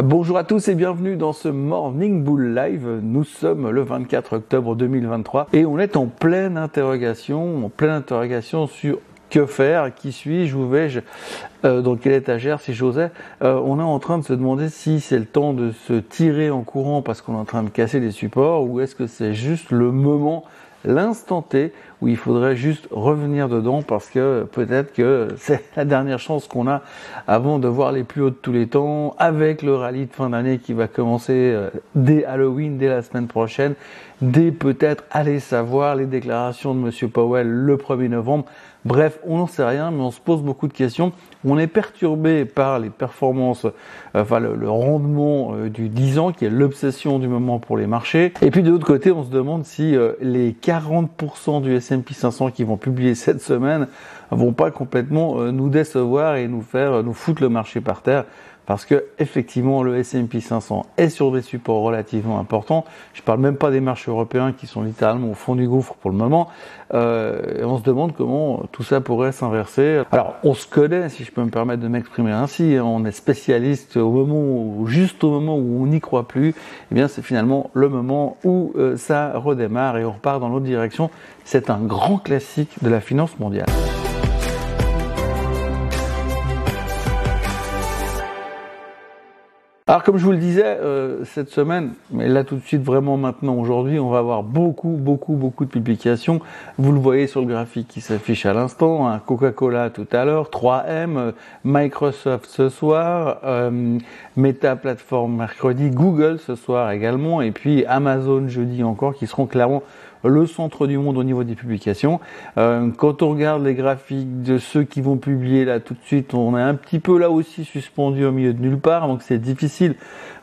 Bonjour à tous et bienvenue dans ce Morning Bull Live. Nous sommes le 24 octobre 2023 et on est en pleine interrogation, en pleine interrogation sur que faire, qui suis-je, où vais-je, euh, dans quelle étagère si j'osais. Euh, on est en train de se demander si c'est le temps de se tirer en courant parce qu'on est en train de casser des supports ou est-ce que c'est juste le moment l'instant T où il faudrait juste revenir dedans parce que peut-être que c'est la dernière chance qu'on a avant de voir les plus hauts de tous les temps avec le rallye de fin d'année qui va commencer euh, dès Halloween, dès la semaine prochaine, dès peut-être aller savoir les déclarations de Monsieur Powell le 1er novembre. Bref, on n'en sait rien, mais on se pose beaucoup de questions. On est perturbé par les performances, enfin le, rendement euh, du 10 ans, qui est l'obsession du moment pour les marchés. Et puis de l'autre côté, on se demande si euh, les 40% du S&P 500 qui vont publier cette semaine vont pas complètement euh, nous décevoir et nous faire nous foutre le marché par terre parce que effectivement le S&P 500 est sur des supports relativement importants. Je parle même pas des marchés européens qui sont littéralement au fond du gouffre pour le moment. Euh, et on se demande comment tout ça pourrait s'inverser. Alors on se connaît, si je peux me permettre de m'exprimer ainsi, hein. on est spécialiste au moment où, juste au moment où on n'y croit plus. Eh bien c'est finalement le moment où euh, ça redémarre et on repart dans l'autre direction. C'est un grand classique de la finance mondiale. Alors comme je vous le disais euh, cette semaine, mais là tout de suite vraiment maintenant aujourd'hui, on va avoir beaucoup beaucoup beaucoup de publications. Vous le voyez sur le graphique qui s'affiche à l'instant, hein, Coca-Cola tout à l'heure, 3M, euh, Microsoft ce soir, euh, Meta Platform mercredi, Google ce soir également, et puis Amazon jeudi encore, qui seront clairement le centre du monde au niveau des publications. Euh, quand on regarde les graphiques de ceux qui vont publier là tout de suite, on est un petit peu là aussi suspendu au milieu de nulle part, donc c'est difficile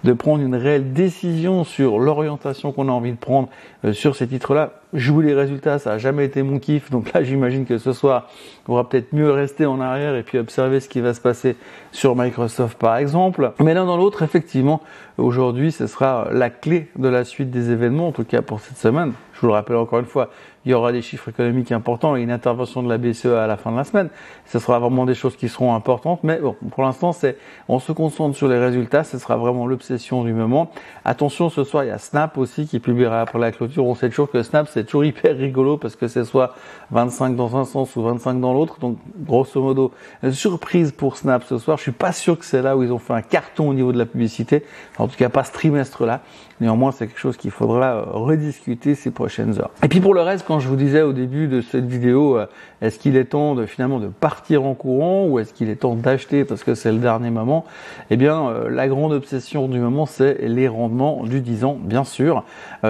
de prendre une réelle décision sur l'orientation qu'on a envie de prendre euh, sur ces titres-là. Jouer les résultats, ça a jamais été mon kiff, donc là j'imagine que ce soir, on va peut-être mieux rester en arrière et puis observer ce qui va se passer sur Microsoft par exemple. Mais l'un dans l'autre, effectivement, aujourd'hui, ce sera la clé de la suite des événements, en tout cas pour cette semaine. Je vous le rappelle encore une fois, il y aura des chiffres économiques importants et une intervention de la BCE à la fin de la semaine. Ce sera vraiment des choses qui seront importantes, mais bon, pour l'instant, c'est, on se concentre sur les résultats, ce sera vraiment l'obsession du moment. Attention, ce soir, il y a Snap aussi qui publiera après la clôture. On sait toujours que Snap, c'est toujours hyper rigolo parce que c'est soit 25 dans un sens ou 25 dans l'autre. Donc, grosso modo, surprise pour Snap ce soir. Je suis pas sûr que c'est là où ils ont fait un carton au niveau de la publicité. En tout cas, pas ce trimestre-là. Néanmoins, c'est quelque chose qu'il faudra euh, rediscuter ces prochaines heures. Et puis pour le reste, je vous disais au début de cette vidéo, euh, est-ce qu'il est temps de finalement de partir en courant ou est-ce qu'il est temps d'acheter parce que c'est le dernier moment? Eh bien, euh, la grande obsession du moment, c'est les rendements du 10 ans, bien sûr.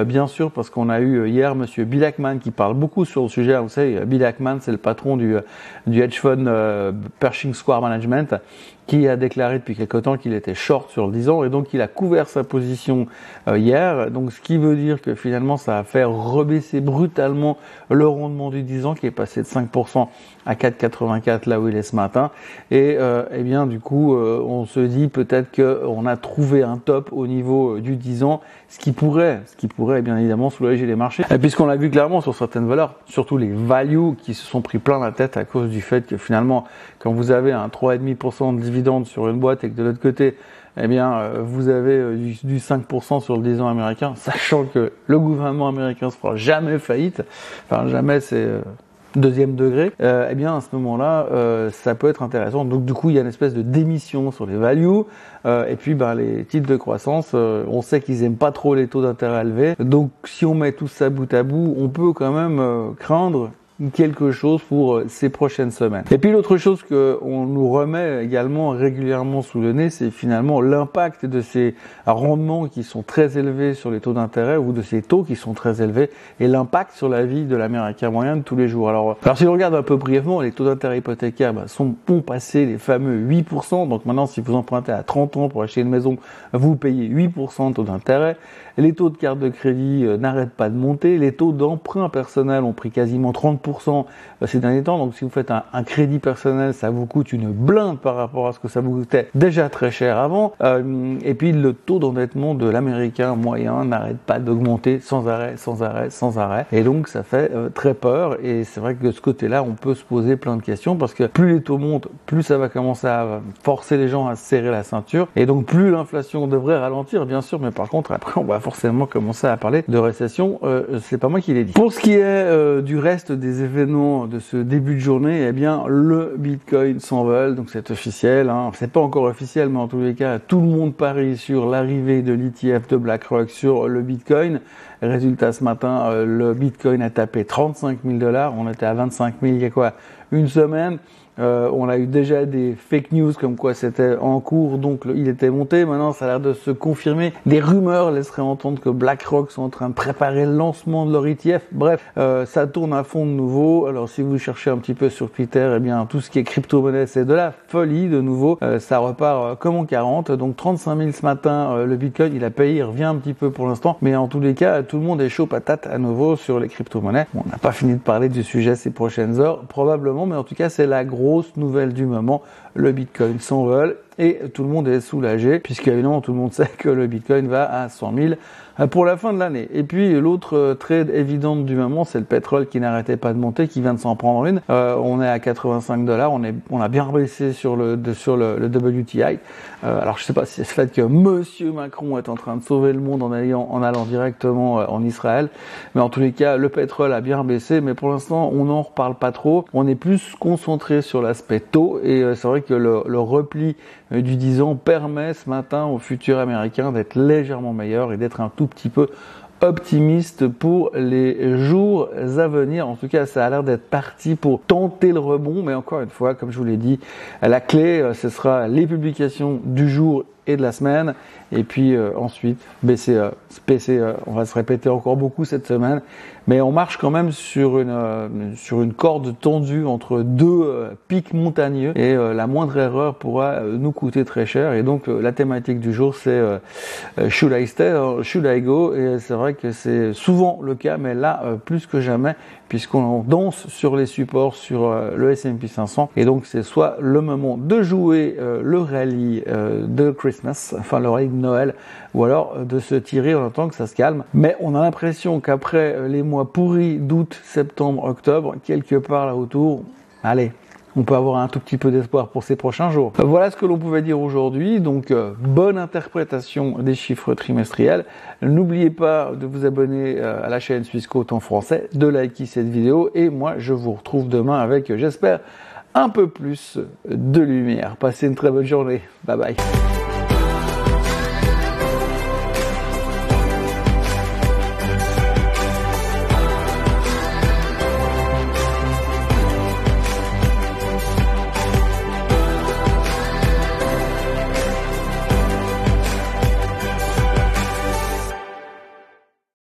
bien sûr, parce qu'on a eu hier Monsieur Bill Ackman qui parle beaucoup sur le sujet. Vous savez, Bill Ackman, c'est le patron du, du hedge fund Pershing Square Management qui a déclaré depuis quelque temps qu'il était short sur le 10 ans et donc il a couvert sa position euh, hier. Donc ce qui veut dire que finalement ça a fait rebaisser brutalement le rendement du 10 ans qui est passé de 5% à 4,84 là où il est ce matin. Et euh, eh bien du coup euh, on se dit peut-être qu'on a trouvé un top au niveau du 10 ans, ce qui pourrait, ce qui pourrait bien évidemment soulager les marchés. Et puisqu'on l'a vu clairement sur certaines valeurs, surtout les values qui se sont pris plein la tête à cause du fait que finalement quand vous avez un 3,5% de dividende sur une boîte et que de l'autre côté, eh bien, euh, vous avez euh, du, 5% sur le 10 ans américain, sachant que le gouvernement américain se fera jamais faillite, enfin jamais c'est euh, deuxième degré, eh bien à ce moment-là, ça peut être intéressant. Donc du coup, il y a une espèce de démission sur les values, et puis ben, les titres de croissance, on sait qu'ils aiment pas trop les taux d'intérêt élevés. Donc si on met tout ça bout à bout, on peut quand même craindre quelque chose pour euh, ces prochaines semaines. Et puis l'autre chose que on nous remet également régulièrement sous le nez, c'est finalement l'impact de ces rendements qui sont très élevés sur les taux d'intérêt ou de ces taux qui sont très élevés et l'impact sur la vie de l'américain moyen de tous les jours. Alors, alors si on regarde un peu brièvement, les taux d'intérêt hypothécaires bah, sont ont passé les fameux 8%. Donc maintenant, si vous empruntez à 30 ans pour acheter une maison, vous payez 8% de taux d'intérêt. Les taux de carte de crédit euh, n'arrêtent pas de monter. Les taux d'emprunt personnel ont pris quasiment 30% 10% ces derniers temps. Donc si vous faites un, crédit personnel, ça vous coûte une blinde par rapport à ce que ça vous coûtait déjà très cher avant. et puis le taux d'endettement de l'américain moyen n'arrête pas d'augmenter sans arrêt, sans arrêt, sans arrêt. Et donc ça fait très peur. Et c'est vrai que de ce côté-là, on peut se poser plein de questions parce que plus les taux montent, plus ça va commencer à forcer les gens à serrer la ceinture. Et donc plus l'inflation devrait ralentir, bien sûr, mais par contre après on va forcément commencer à parler de récession. Euh, c'est pas moi qui l'ai dit. Pour ce qui est euh, du reste des événements de ce début de journée, eh bien le Bitcoin s'envole, donc c'est officiel. Hein. C'est pas encore officiel, mais en tous les cas, tout le monde parie sur l'arrivée de l'ETF de BlackRock sur le Bitcoin. Résultat ce matin, euh, le Bitcoin a tapé 35 000 dollars. On était à 25 000 il y a quoi Une semaine. Euh, on a eu déjà des fake news comme quoi c'était en cours, donc il était monté. Maintenant, ça a l'air de se confirmer. Des rumeurs laisseraient entendre que BlackRock sont en train de préparer le lancement de leur ETF. Bref, euh, ça tourne à fond de nouveau. Alors, si vous cherchez un petit peu sur Twitter, eh bien, tout ce qui est crypto-monnaie, c'est de la folie de nouveau. Euh, ça repart comme en 40. Donc, 35 000 ce matin, le Bitcoin, il a payé, il revient un petit peu pour l'instant. Mais en tous les cas, tout le monde est chaud patate à nouveau sur les crypto-monnaies. on n'a pas fini de parler du sujet ces prochaines heures, probablement, mais en tout cas, c'est la grosse grosse nouvelle du moment, le Bitcoin s'envole et tout le monde est soulagé puisque évidemment tout le monde sait que le Bitcoin va à 100 000 euh, pour la fin de l'année. Et puis l'autre euh, trade évidente du moment, c'est le pétrole qui n'arrêtait pas de monter, qui vient de s'en prendre une. Euh, on est à 85 dollars, on est, on a bien baissé sur le sur le, WTI. alors je sais pas si c'est le fait que Monsieur Macron est en train de sauver le monde en allant en allant directement en Israël, mais en tous les cas le pétrole a bien baissé, mais pour l'instant on n'en reparle pas trop. On est plus concentré sur l'aspect taux et c'est vrai que le repli du 10 ans permet ce matin aux futurs américains d'être légèrement meilleurs et d'être un tout petit peu optimiste pour les jours à venir. En tout cas, ça a l'air d'être parti pour tenter le rebond, mais encore une fois, comme je vous l'ai dit, la clé, euh, ce sera les publications du jour de la semaine. Et puis euh, ensuite, BCE, PCE, on va se répéter encore beaucoup cette semaine. Mais on marche quand même sur une, euh, sur une corde tendue entre deux euh, pics montagneux. Et la moindre erreur pourra nous coûter très cher. Et donc la thématique du jour, c'est Should I stay should I go? Et c'est vrai que c'est souvent le cas, mais là, plus que jamais, puisqu'on danse sur les supports sur le S&P 500. Et donc c'est soit le moment de jouer le rallye de Enfin le règne de Noël, ou alors euh, de se tirer en attendant que ça se calme. Mais on a l'impression qu'après euh, les mois pourris d'août, septembre, octobre, quelque part là autour, allez, on peut avoir un tout petit peu d'espoir pour ces prochains jours. Voilà ce que l'on pouvait dire aujourd'hui. Donc, euh, bonne interprétation des chiffres trimestriels. N'oubliez pas de vous abonner à la chaîne Suisse en français, de liker cette vidéo. Et moi, je vous retrouve demain avec, j'espère, un peu plus de lumière. Passez une très bonne journée. Bye bye.